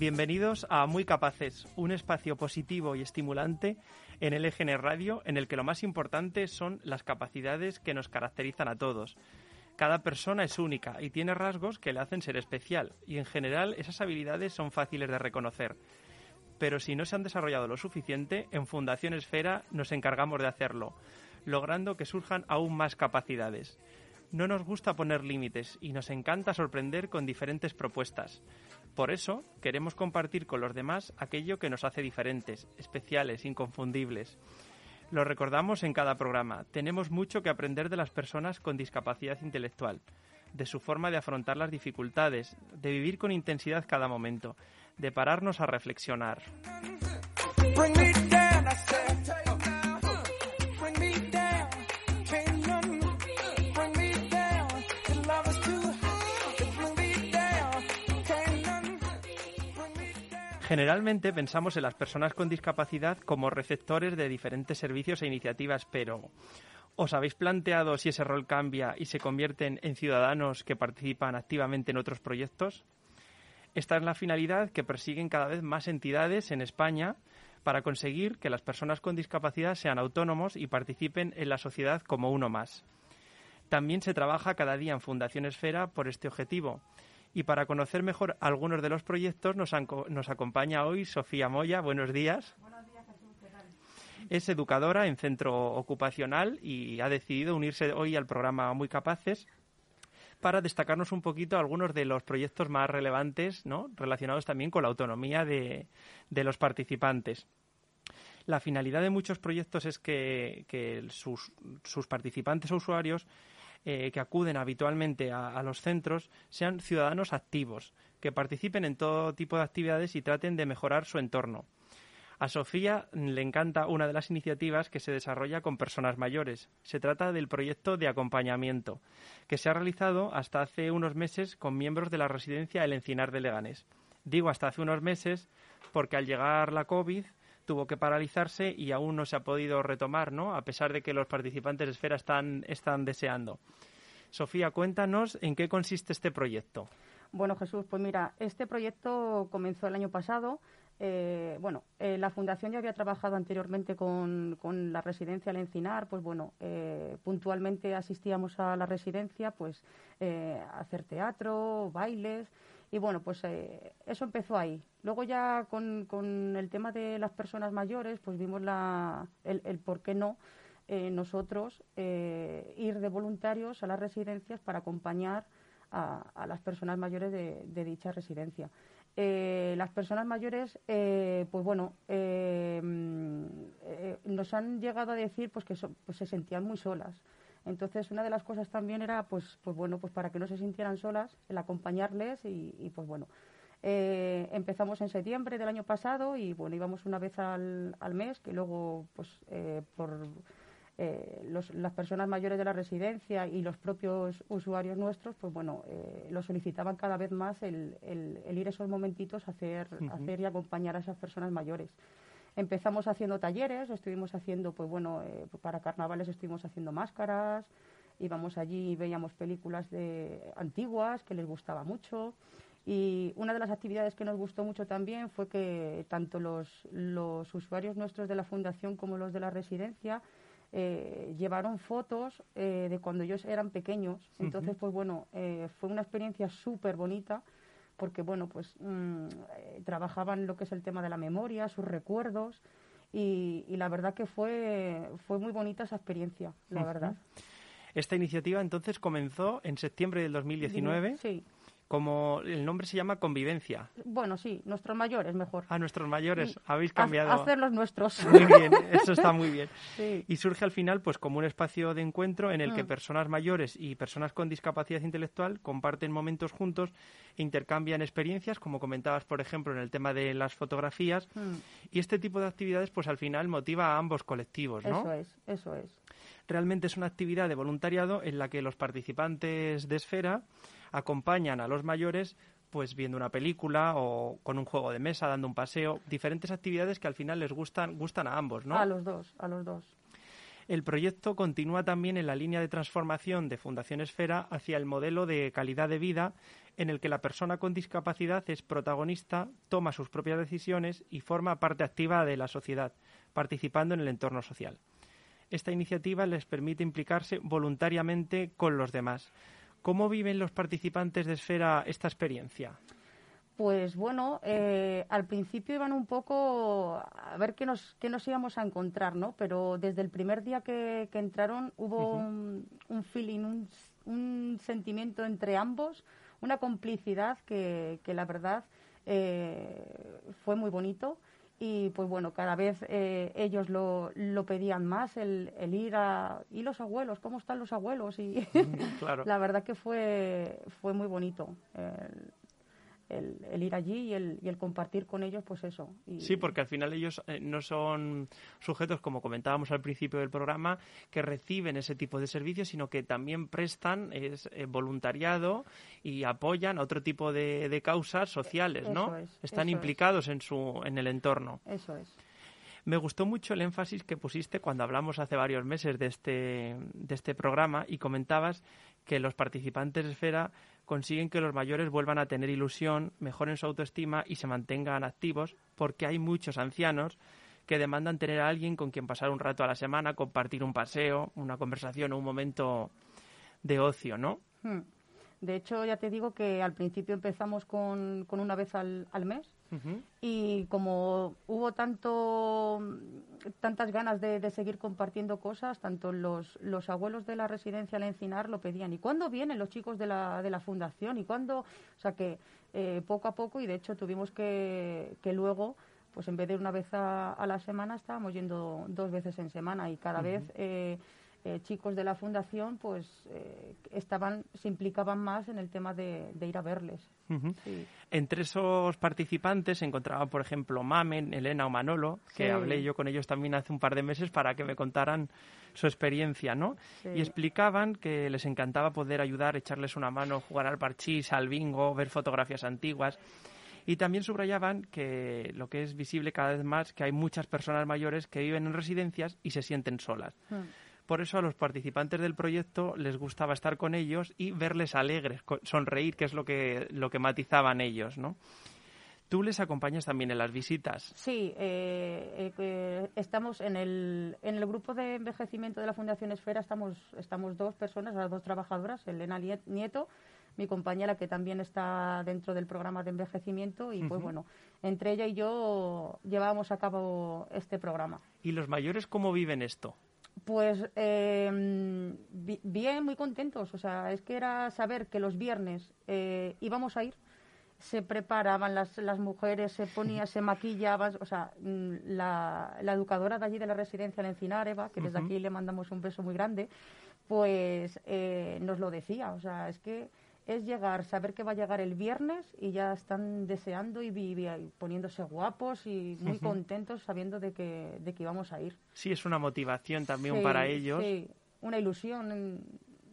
Bienvenidos a Muy Capaces, un espacio positivo y estimulante en el EGN Radio, en el que lo más importante son las capacidades que nos caracterizan a todos. Cada persona es única y tiene rasgos que le hacen ser especial, y en general esas habilidades son fáciles de reconocer. Pero si no se han desarrollado lo suficiente, en Fundación Esfera nos encargamos de hacerlo, logrando que surjan aún más capacidades. No nos gusta poner límites y nos encanta sorprender con diferentes propuestas. Por eso queremos compartir con los demás aquello que nos hace diferentes, especiales, inconfundibles. Lo recordamos en cada programa. Tenemos mucho que aprender de las personas con discapacidad intelectual, de su forma de afrontar las dificultades, de vivir con intensidad cada momento, de pararnos a reflexionar. Generalmente pensamos en las personas con discapacidad como receptores de diferentes servicios e iniciativas, pero ¿os habéis planteado si ese rol cambia y se convierten en ciudadanos que participan activamente en otros proyectos? Esta es la finalidad que persiguen cada vez más entidades en España para conseguir que las personas con discapacidad sean autónomos y participen en la sociedad como uno más. También se trabaja cada día en Fundación Esfera por este objetivo y para conocer mejor algunos de los proyectos nos, nos acompaña hoy Sofía Moya. Buenos días. Buenos días, Jesús. ¿Qué tal? Es educadora en centro ocupacional y ha decidido unirse hoy al programa Muy Capaces para destacarnos un poquito algunos de los proyectos más relevantes ¿no? relacionados también con la autonomía de, de los participantes. La finalidad de muchos proyectos es que, que sus, sus participantes o usuarios eh, que acuden habitualmente a, los centros sean ciudadanos activos, que participen en todo tipo de actividades y traten de mejorar su entorno. A Sofía le encanta una de las iniciativas que se desarrolla con personas mayores. Se trata del proyecto de acompañamiento, que se ha realizado hasta hace unos meses con miembros de la residencia El Encinar de Leganés. Digo hasta hace unos meses porque al llegar la COVID tuvo que paralizarse y aún no se ha podido retomar, ¿no? A pesar de que los participantes de Esfera están, están deseando. Sofía, cuéntanos en qué consiste este proyecto. Bueno, Jesús, pues mira, este proyecto comenzó el año pasado. Eh, bueno, eh, la Fundación ya había trabajado anteriormente con, la residencia al Encinar, pues bueno, eh, puntualmente asistíamos a la residencia, pues a hacer teatro, bailes, y bueno, pues eh, eso empezó ahí. Luego ya con, con, el tema de las personas mayores, pues vimos la, el, por qué no eh, nosotros eh, ir de voluntarios a las residencias para acompañar a, a las personas mayores de, de dicha residencia. las personas mayores, pues bueno, nos han llegado a decir pues que pues se sentían muy solas. Entonces, una de las cosas también era, pues, pues bueno, pues para que no se sintieran solas, el acompañarles y, pues bueno, eh, empezamos en septiembre del año pasado y bueno, íbamos una vez al, al mes, que luego, pues, eh, por eh, las personas mayores de la residencia y los propios usuarios nuestros, pues bueno, lo solicitaban cada vez más el, el, ir esos momentitos a hacer, hacer y acompañar a esas personas mayores. Empezamos haciendo talleres, estuvimos haciendo, pues bueno, eh, para carnavales estuvimos haciendo máscaras, íbamos allí y veíamos películas de antiguas que les gustaba mucho. Y una de las actividades que nos gustó mucho también fue que tanto los, los usuarios nuestros de la fundación como los de la residencia eh, llevaron fotos eh, de cuando ellos eran pequeños. Entonces, pues bueno, fue una experiencia súper bonita porque bueno, pues mm, eh, trabajaban lo que es el tema de la memoria, sus recuerdos y, la verdad que fue, fue muy bonita esa experiencia, la verdad. Esta iniciativa entonces comenzó en septiembre del 2019. Sí como el nombre se llama Convivencia. Bueno, sí, nuestros mayores mejor. A nuestros mayores, habéis cambiado. hacer los nuestros. Muy bien, eso está muy bien. Y surge al final pues como un espacio de encuentro en el que mm. personas mayores y personas con discapacidad intelectual comparten momentos juntos e intercambian experiencias, como comentabas, por ejemplo, en el tema de las fotografías. Mm. Y este tipo de actividades pues al final motiva a ambos colectivos, ¿no? Eso es, eso es. Realmente es una actividad de voluntariado en la que los participantes de Esfera acompañan a los mayores pues viendo una película o con un juego de mesa, dando un paseo, diferentes actividades que al final les gustan, gustan a ambos, ¿no? A los dos, a los dos. El proyecto continúa también en la línea de transformación de Fundación Esfera hacia el modelo de calidad de vida en el que la persona con discapacidad es protagonista, toma sus propias decisiones y forma parte activa de la sociedad, participando en el entorno social. Esta iniciativa les permite implicarse voluntariamente con los demás. ¿Cómo viven los participantes de Esfera esta experiencia? Pues bueno, eh, al principio iban un poco a ver qué nos, qué nos íbamos a encontrar, ¿no? Pero desde el primer día que, entraron hubo un, feeling, un, sentimiento entre ambos, una complicidad que, que la verdad eh, fue muy bonito y pues bueno, cada vez eh, ellos lo, lo, pedían más, el, el, ir a... ¿Y los abuelos? ¿Cómo están los abuelos? Y claro. la verdad que fue, fue muy bonito el, ir allí y el, y el, compartir con ellos, pues eso. Sí, porque al final ellos eh, no son sujetos, como comentábamos al principio del programa, que reciben ese tipo de servicios, sino que también prestan es, eh, voluntariado y apoyan otro tipo de, de causas sociales, ¿no? Están implicados en, su, en el entorno. Eso es. Me gustó mucho el énfasis que pusiste cuando hablamos hace varios meses de este, de este programa y comentabas que los participantes de Esfera consiguen que los mayores vuelvan a tener ilusión, mejoren su autoestima y se mantengan activos, porque hay muchos ancianos que demandan tener a alguien con quien pasar un rato a la semana, compartir un paseo, una conversación o un momento de ocio, ¿no? Hmm. De hecho, ya te digo que al principio empezamos con, con una vez al, al mes y como hubo tanto, tantas ganas de, seguir compartiendo cosas, tanto los, los abuelos de la residencia al Encinar lo pedían. ¿Y cuándo vienen los chicos de la, de la fundación? ¿Y cuándo? O sea que eh, poco a poco, y de hecho tuvimos que, que luego pues en vez de una vez a, la semana estábamos yendo dos veces en semana y cada vez eh, eh, chicos de la fundación pues eh, estaban se implicaban más en el tema de, ir a verles. Entre esos participantes se encontraban por ejemplo Mamen Elena o Manolo que hablé yo con ellos también hace un par de meses para que me contaran su experiencia no y explicaban que les encantaba poder ayudar echarles una mano jugar al parchís al bingo ver fotografías antiguas. Y también subrayaban que lo que es visible cada vez más que hay muchas personas mayores que viven en residencias y se sienten solas. Hmm. Por eso a los participantes del proyecto les gustaba estar con ellos y verles alegres, sonreír, que es lo que, lo que matizaban ellos, ¿no? ¿Tú les acompañas también en las visitas? Sí, eh, eh, estamos en el, en el grupo de envejecimiento de la Fundación Esfera, estamos, estamos dos personas, las dos trabajadoras, Elena Nieto, mi compañera que también está dentro del programa de envejecimiento y pues bueno, entre ella y yo llevábamos a cabo este programa. ¿Y los mayores cómo viven esto? Pues em, bien, muy contentos. O sea, es que era saber que los viernes eh, íbamos a ir, se preparaban las, las mujeres, se ponía, se maquillaban. O sea, mm, la, la, educadora de allí de la residencia en Encinar, Eva, que desde aquí le mandamos un beso muy grande, pues eh, nos lo decía. O sea, es que es llegar, saber que va a llegar el viernes y ya están deseando y, poniéndose guapos y muy contentos sabiendo de que, de que íbamos a ir. Sí, es una motivación también para ellos. Sí, una ilusión,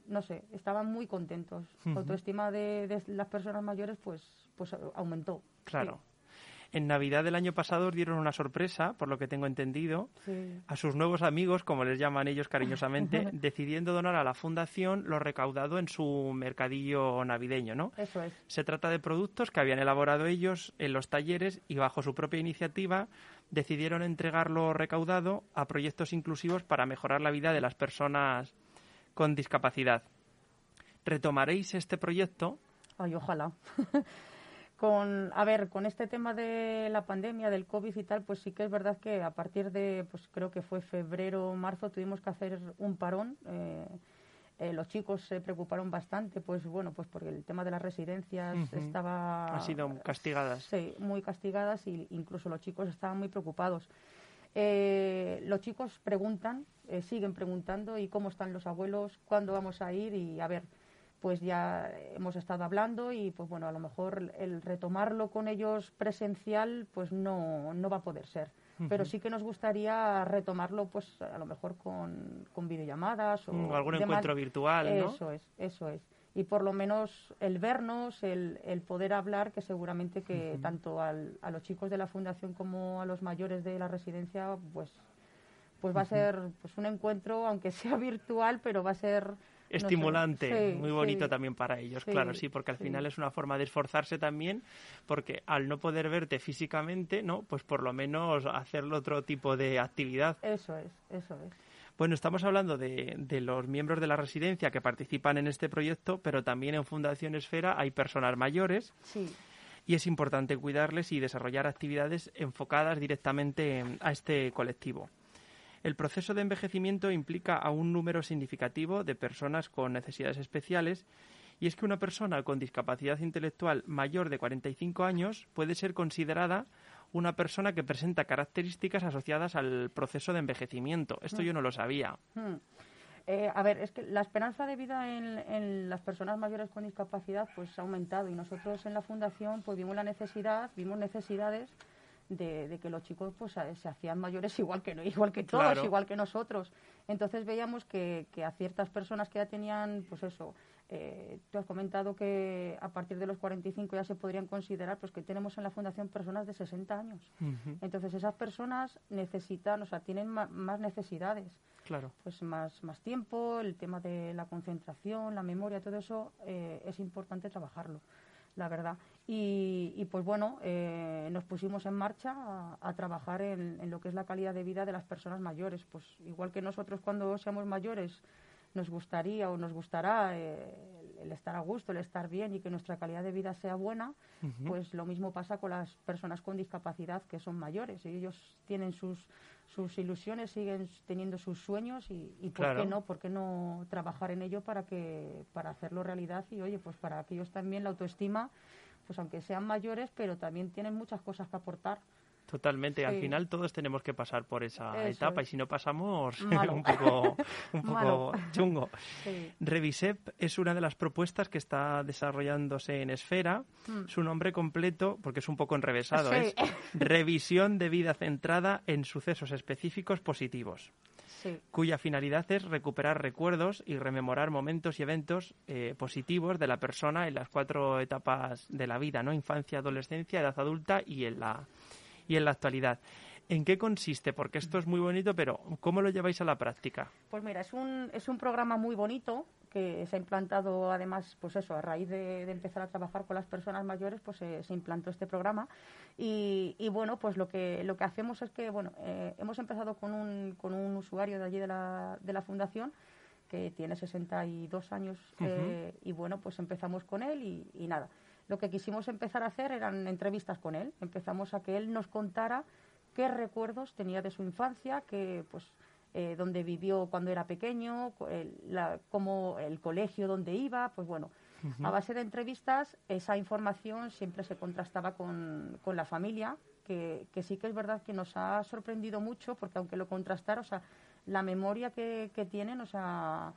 no sé, estaban muy contentos. Autoestima de, las personas mayores pues, pues aumentó. Claro. En Navidad del año pasado dieron una sorpresa, por lo que tengo entendido, a sus nuevos amigos, como les llaman ellos cariñosamente, decidiendo donar a la fundación lo recaudado en su mercadillo navideño, ¿no? Eso es. Se trata de productos que habían elaborado ellos en los talleres y bajo su propia iniciativa decidieron entregar lo recaudado a proyectos inclusivos para mejorar la vida de las personas con discapacidad. ¿Retomaréis este proyecto? Ay, ojalá. con a ver con este tema de la pandemia del covid y tal pues sí que es verdad que a partir de pues creo que fue febrero o marzo tuvimos que hacer un parón. Eh, eh, los chicos se preocuparon bastante pues bueno pues porque el tema de las residencias estaba ha sido castigadas. sí muy castigadas y incluso los chicos estaban muy preocupados. Eh, los chicos preguntan siguen preguntando y cómo están los abuelos cuándo vamos a ir y a ver pues ya hemos estado hablando y pues bueno, a lo mejor el retomarlo con ellos presencial pues no, no va a poder ser. Pero sí que nos gustaría retomarlo pues a lo mejor con, con videollamadas o, mm, algún encuentro virtual, ¿no? Eso es, eso es. Y por lo menos el vernos, el, el poder hablar, que seguramente que tanto al, a los chicos de la fundación como a los mayores de la residencia, pues pues va a ser pues un encuentro, aunque sea virtual, pero va a ser estimulante, muy bonito también para ellos, claro, sí, porque al final es una forma de esforzarse también, porque al no poder verte físicamente, ¿no? Pues por lo menos hacerlo otro tipo de actividad. Eso es, eso es. Bueno, estamos hablando de, de, los miembros de la residencia que participan en este proyecto, pero también en Fundación Esfera hay personas mayores. Sí. Y es importante cuidarles y desarrollar actividades enfocadas directamente a este colectivo. El proceso de envejecimiento implica a un número significativo de personas con necesidades especiales y es que una persona con discapacidad intelectual mayor de 45 años puede ser considerada una persona que presenta características asociadas al proceso de envejecimiento. Esto yo no lo sabía. Hmm. Eh, a ver, es que la esperanza de vida en, las personas mayores con discapacidad pues ha aumentado y nosotros en la fundación pues vimos la necesidad, vimos necesidades de, que los chicos pues se hacían mayores igual que igual que todos, igual que nosotros. Entonces veíamos que, a ciertas personas que ya tenían, pues eso, eh, tú has comentado que a partir de los 45 ya se podrían considerar, pues que tenemos en la fundación personas de 60 años. Entonces esas personas necesitan, o sea, tienen más necesidades. Claro. Pues más, más tiempo, el tema de la concentración, la memoria, todo eso eh, es importante trabajarlo la verdad. Y, pues bueno, eh, nos pusimos en marcha a, trabajar en, lo que es la calidad de vida de las personas mayores. Pues igual que nosotros cuando seamos mayores nos gustaría o nos gustará eh, el estar a gusto, el estar bien y que nuestra calidad de vida sea buena, pues lo mismo pasa con las personas con discapacidad que son mayores. Y ellos tienen sus, sus ilusiones, siguen teniendo sus sueños y, y ¿por qué no? ¿Por qué no trabajar en ello para, que, para hacerlo realidad? Y oye, pues para que ellos también la autoestima, pues aunque sean mayores, pero también tienen muchas cosas que aportar. Totalmente. Al final todos tenemos que pasar por esa etapa y si no pasamos un poco, un poco chungo. Revisep es una de las propuestas que está desarrollándose en Esfera. Hmm. Su nombre completo, porque es un poco enrevesado, es Revisión de vida centrada en sucesos específicos positivos. cuya finalidad es recuperar recuerdos y rememorar momentos y eventos eh, positivos de la persona en las cuatro etapas de la vida, ¿no? Infancia, adolescencia, edad adulta y en la y en la actualidad. ¿En qué consiste? Porque esto es muy bonito, pero ¿cómo lo lleváis a la práctica? Pues mira, es un, es un programa muy bonito que se ha implantado además, pues eso, a raíz de, empezar a trabajar con las personas mayores, pues se, implantó este programa. Y, bueno, pues lo que, lo que hacemos es que, bueno, eh, hemos empezado con un, con un usuario de allí de la, de la fundación que tiene 62 años eh, y bueno, pues empezamos con él y, y nada lo que quisimos empezar a hacer eran entrevistas con él. Empezamos a que él nos contara qué recuerdos tenía de su infancia, que pues eh, dónde vivió cuando era pequeño, el, cómo el colegio donde iba, pues bueno, a base de entrevistas esa información siempre se contrastaba con, con la familia, que, que, sí que es verdad que nos ha sorprendido mucho, porque aunque lo contrastara, o sea, la memoria que, que tienen, o sea,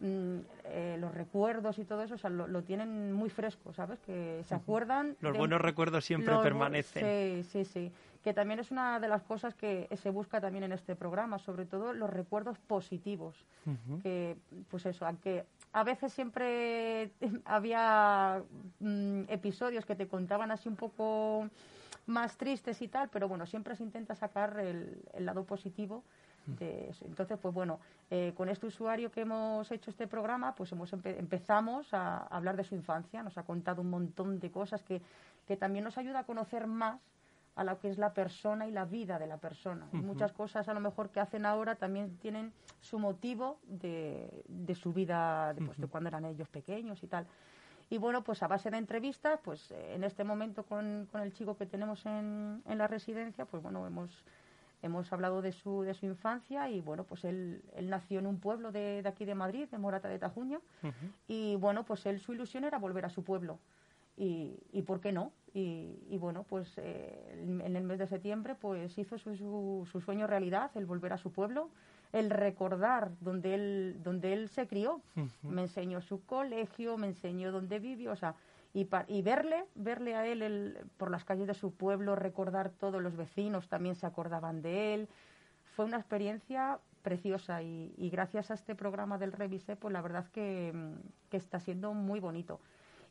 Mm, eh, los recuerdos y todo eso, o sea, lo, tienen muy fresco, ¿sabes? Que se acuerdan. Los buenos recuerdos siempre permanecen. Sí, sí, sí. Que también es una de las cosas que se busca también en este programa, sobre todo los recuerdos positivos. Que, pues eso, aunque a veces siempre había mm, episodios que te contaban así un poco más tristes y tal, pero bueno, siempre se intenta sacar el, el lado positivo entonces, pues bueno, eh, con este usuario que hemos hecho este programa, pues hemos empezamos a hablar de su infancia, nos ha contado un montón de cosas que, que también nos ayuda a conocer más a lo que es la persona y la vida de la persona. Muchas cosas a lo mejor que hacen ahora también tienen su motivo de, de su vida, de, pues, de cuando eran ellos pequeños y tal. Y bueno, pues a base de entrevistas, pues en este momento con, con el chico que tenemos en, en la residencia, pues bueno, hemos hemos hablado de su, de su infancia y bueno, pues él, él nació en un pueblo de, de aquí de Madrid, de Morata de Tajuña, y bueno, pues él su ilusión era volver a su pueblo. Y, y por qué no? Y, y bueno, pues eh, en el mes de septiembre pues hizo su, su, sueño realidad, el volver a su pueblo, el recordar donde él, donde él se crió. Me enseñó su colegio, me enseñó dónde vivió, o sea, y, y verle, verle a él por las calles de su pueblo, recordar todos los vecinos también se acordaban de él. Fue una experiencia preciosa y, gracias a este programa del Revise, pues la verdad que, que está siendo muy bonito.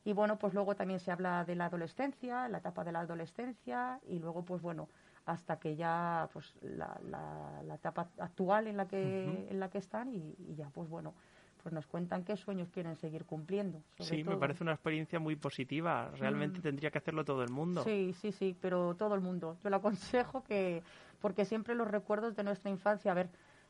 Y bueno, pues luego también se habla de la adolescencia, la etapa de la adolescencia y luego pues bueno, hasta que ya pues la, la, etapa actual en la que en la que están y, ya pues bueno pues nos cuentan qué sueños quieren seguir cumpliendo. Sí, me parece una experiencia muy positiva. Realmente mm. tendría que hacerlo todo el mundo. Sí, sí, sí, pero todo el mundo. Yo lo aconsejo que, porque siempre los recuerdos de nuestra infancia, a ver,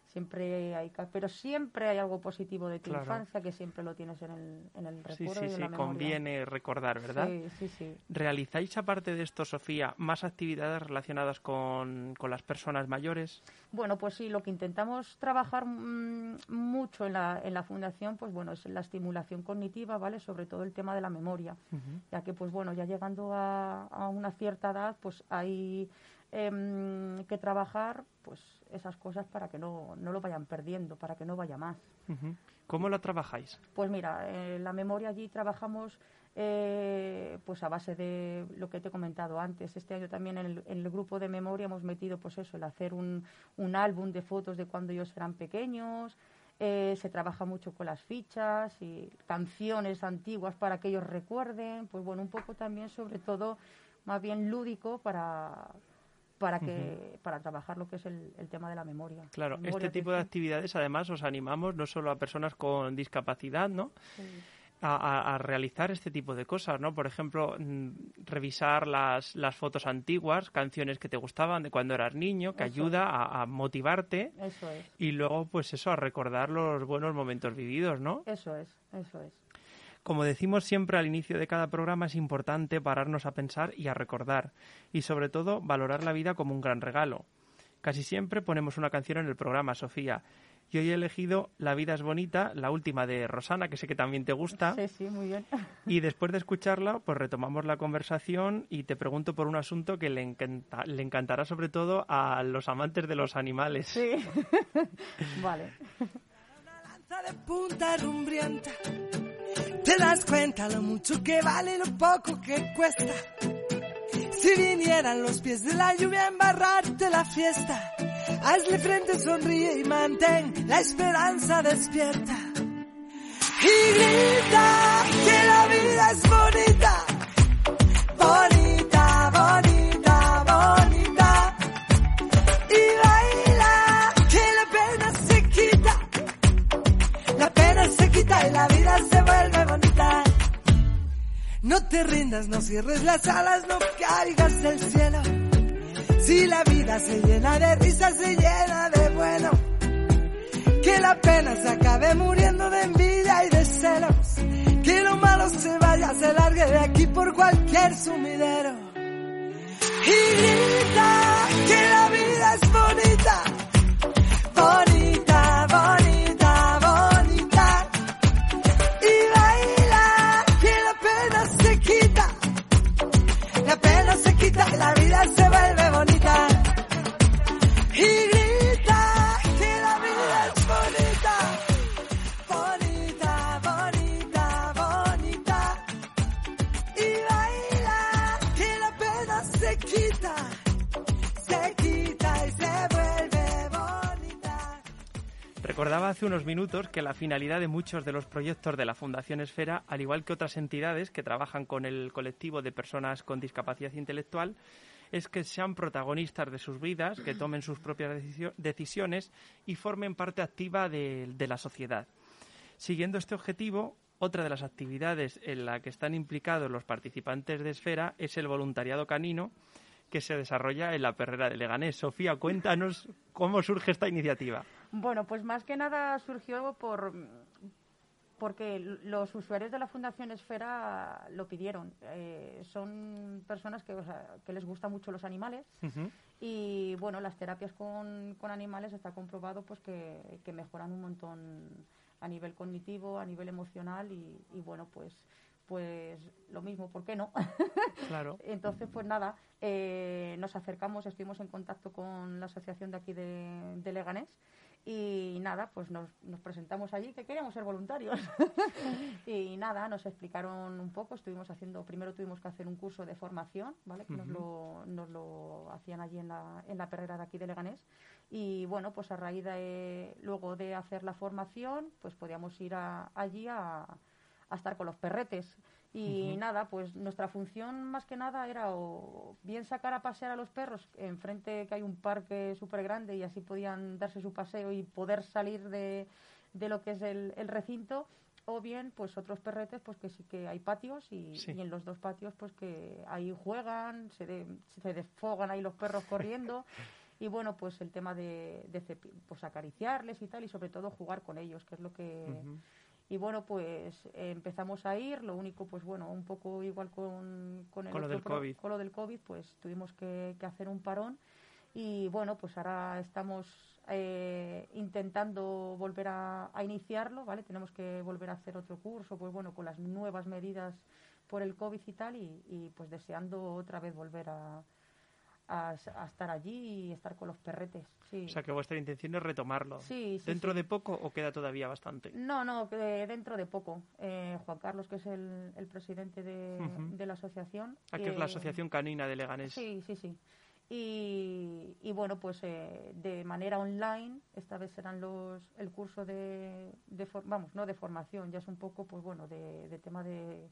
siempre hay pero siempre hay algo positivo de tu infancia que siempre lo tienes en el, en el recuerdo sí, sí, sí, conviene recordar verdad sí, sí, sí. Realizáis aparte de esto Sofía más actividades relacionadas con, con las personas mayores bueno pues sí lo que intentamos trabajar mm, mucho en la, en la fundación pues bueno es la estimulación cognitiva vale sobre todo el tema de la memoria ya que pues bueno ya llegando a, a una cierta edad pues hay eh, que trabajar pues esas cosas para que no, no, lo vayan perdiendo, para que no vaya más. ¿Cómo la trabajáis? Pues mira, en la memoria allí trabajamos eh, pues a base de lo que te he comentado antes. Este año también en el, en el, grupo de memoria hemos metido pues eso, el hacer un, un álbum de fotos de cuando ellos eran pequeños. Eh, se trabaja mucho con las fichas y canciones antiguas para que ellos recuerden. Pues bueno, un poco también sobre todo más bien lúdico para, para que para trabajar lo que es el, tema de la memoria. Claro, este tipo de actividades además os animamos no solo a personas con discapacidad, ¿no? A, realizar este tipo de cosas, ¿no? Por ejemplo, mm, revisar las, las fotos antiguas, canciones que te gustaban de cuando eras niño, que ayuda a, a, motivarte. Eso es. Y luego, pues eso, a recordar los buenos momentos vividos, ¿no? Eso es, eso es. Como decimos siempre al inicio de cada programa, es importante pararnos a pensar y a recordar, y sobre todo valorar la vida como un gran regalo. Casi siempre ponemos una canción en el programa, Sofía. Y hoy he elegido La vida es bonita, la última de Rosana, que sé que también te gusta. Sí, sí, muy bien. Y después de escucharla, pues retomamos la conversación y te pregunto por un asunto que le, le encantará sobre todo a los amantes de los animales. Sí, vale. de punta rumbrienta te das cuenta lo mucho que vale lo poco que cuesta. Si vinieran los pies de la lluvia a embarrarte la fiesta, hazle frente, sonríe y mantén la esperanza despierta. Y grita que la vida es bonita, no te rindas, no cierres las alas, no caigas del cielo. Si la vida se llena de risas, se llena de bueno. Que la pena se acabe muriendo de envidia y de celos. Que lo malo se vaya, se largue de aquí por cualquier sumidero. Hace unos minutos que la finalidad de muchos de los proyectos de la Fundación Esfera, al igual que otras entidades que trabajan con el colectivo de personas con discapacidad intelectual, es que sean protagonistas de sus vidas, que tomen sus propias decisiones y formen parte activa de, la sociedad. Siguiendo este objetivo, otra de las actividades en la que están implicados los participantes de Esfera es el voluntariado canino que se desarrolla en la perrera de Leganés. Sofía, cuéntanos cómo surge esta iniciativa. Bueno, pues más que nada surgió por porque los usuarios de la Fundación Esfera lo pidieron. Eh, son personas que, que les gustan mucho los animales y bueno, las terapias con, con animales está comprobado pues que, que, mejoran un montón a nivel cognitivo, a nivel emocional y, y bueno, pues pues lo mismo, ¿por qué no? Claro. Entonces, pues nada, eh, nos acercamos, estuvimos en contacto con la asociación de aquí de, de Leganés y nada, pues nos, nos presentamos allí que queríamos ser voluntarios. y nada, nos explicaron un poco, estuvimos haciendo, primero tuvimos que hacer un curso de formación, ¿vale? Que nos, lo, nos lo hacían allí en la, en la perrera de aquí de Leganés. Y bueno, pues a raíz de, luego de hacer la formación, pues podíamos ir allí a, a estar con los perretes Y nada, pues nuestra función más que nada era o bien sacar a pasear a los perros enfrente que hay un parque súper grande y así podían darse su paseo y poder salir de, de lo que es el, el recinto o bien pues otros perretes pues que sí que hay patios y, y en los dos patios pues que ahí juegan se, se desfogan ahí los perros corriendo y bueno pues el tema de, de pues acariciarles y tal y sobre todo jugar con ellos que es lo que y bueno pues empezamos a ir. Lo único pues bueno un poco igual con con, el con lo del COVID. con lo del covid pues tuvimos que, que hacer un parón. Y bueno pues ahora estamos eh, intentando volver a, iniciarlo, ¿vale? Tenemos que volver a hacer otro curso, pues bueno, con las nuevas medidas por el COVID y tal, y, pues deseando otra vez volver a, a, estar allí y estar con los perretes. Sí. O sea, que vuestra intención es retomarlo. Sí, ¿Dentro de poco o queda todavía bastante? No, no, dentro de poco. Eh, Juan Carlos, que es el, presidente de, la asociación. Aquí ah, es la Asociación Canina de Leganés. Sí, sí, sí. Y, bueno, pues eh, de manera online, esta vez serán los, el curso de, vamos, no de formación, ya es un poco, pues bueno, de, tema de,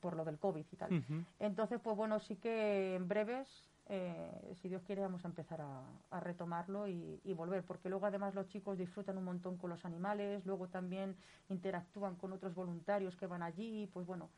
por lo del COVID y tal. Entonces, pues bueno, sí que en breves, eh, si Dios quiere, vamos a empezar a, retomarlo y, y, volver, porque luego además los chicos disfrutan un montón con los animales, luego también interactúan con otros voluntarios que van allí, pues bueno,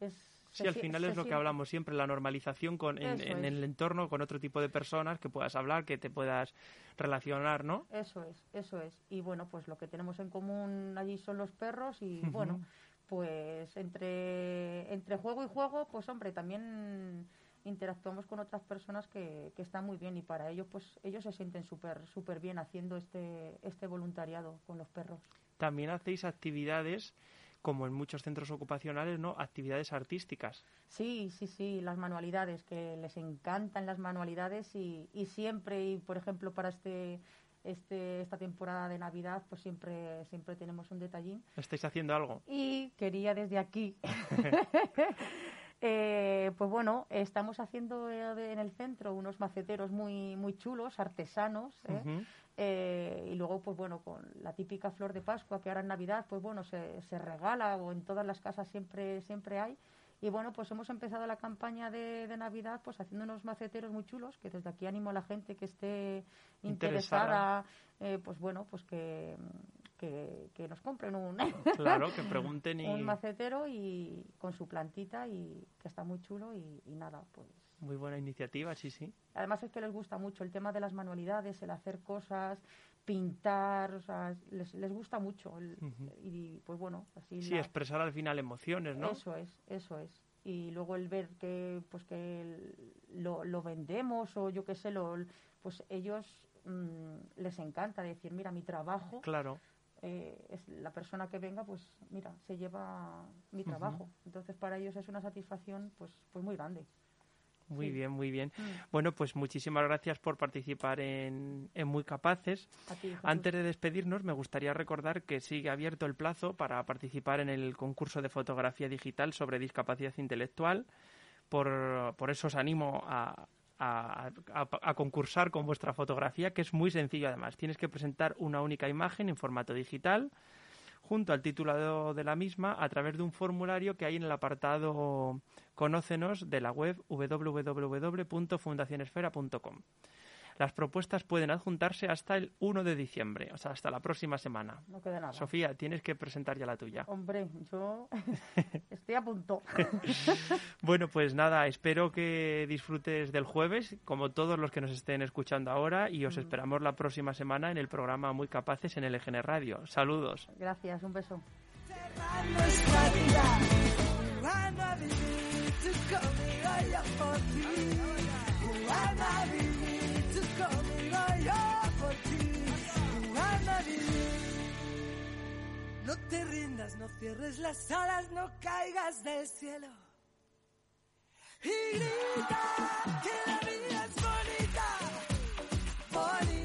es Sí, al final es lo que hablamos siempre, la normalización con, en, el entorno con otro tipo de personas que puedas hablar, que te puedas relacionar, ¿no? Eso es, eso es. Y bueno, pues lo que tenemos en común allí son los perros y bueno, pues entre, entre juego y juego, pues hombre, también interactuamos con otras personas que, que están muy bien y para ellos pues ellos se sienten súper súper bien haciendo este este voluntariado con los perros. También hacéis actividades como en muchos centros ocupacionales, ¿no? Actividades artísticas. Sí, sí, sí, las manualidades, que les encantan las manualidades y, y siempre, y por ejemplo, para este este, esta temporada de Navidad, pues siempre, siempre tenemos un detallín. ¿Estáis haciendo algo? Y quería desde aquí Eh, pues bueno, estamos haciendo eh, en el centro unos maceteros muy, muy chulos, artesanos, ¿eh? y luego, pues bueno, con la típica flor de Pascua que ahora en Navidad, pues bueno, se, se regala o en todas las casas siempre, siempre hay. Y bueno, pues hemos empezado la campaña de, de, Navidad pues haciendo unos maceteros muy chulos, que desde aquí animo a la gente que esté interesada, pues bueno, pues que, que, nos compren un, claro, que pregunten un macetero y con su plantita y que está muy chulo y, nada, pues... Muy buena iniciativa, sí, sí. Además es que les gusta mucho el tema de las manualidades, el hacer cosas, pintar, o sea, les, les gusta mucho. Y pues bueno, así... Sí, expresar al final emociones, ¿no? Eso es, eso es. Y luego el ver que pues que lo, lo vendemos o yo qué sé, lo, pues ellos mm, les encanta decir, mira, mi trabajo... Claro eh, es la persona que venga, pues mira, se lleva mi trabajo. Entonces para ellos es una satisfacción pues, pues muy grande. Muy bien, muy bien. Mm. Bueno, pues muchísimas gracias por participar en, en Muy Capaces. Antes de despedirnos, me gustaría recordar que sigue abierto el plazo para participar en el concurso de fotografía digital sobre discapacidad intelectual. Por, por eso os animo a, a, concursar con vuestra fotografía, que es muy sencillo además. Tienes que presentar una única imagen en formato digital junto al título de la misma a través de un formulario que hay en el apartado Conócenos de la web www.fundacionesfera.com. Las propuestas pueden adjuntarse hasta el 1 de diciembre, o sea, hasta la próxima semana. No queda nada. Sofía, tienes que presentar ya la tuya. Hombre, yo estoy a punto. bueno, pues nada, espero que disfrutes del jueves, como todos los que nos estén escuchando ahora, y os mm. esperamos la próxima semana en el programa Muy Capaces en LGN Radio. Saludos. Gracias, un beso. No te rindas, no cierres las alas, no caigas del cielo. Y grita que la vida es bonita, bonita.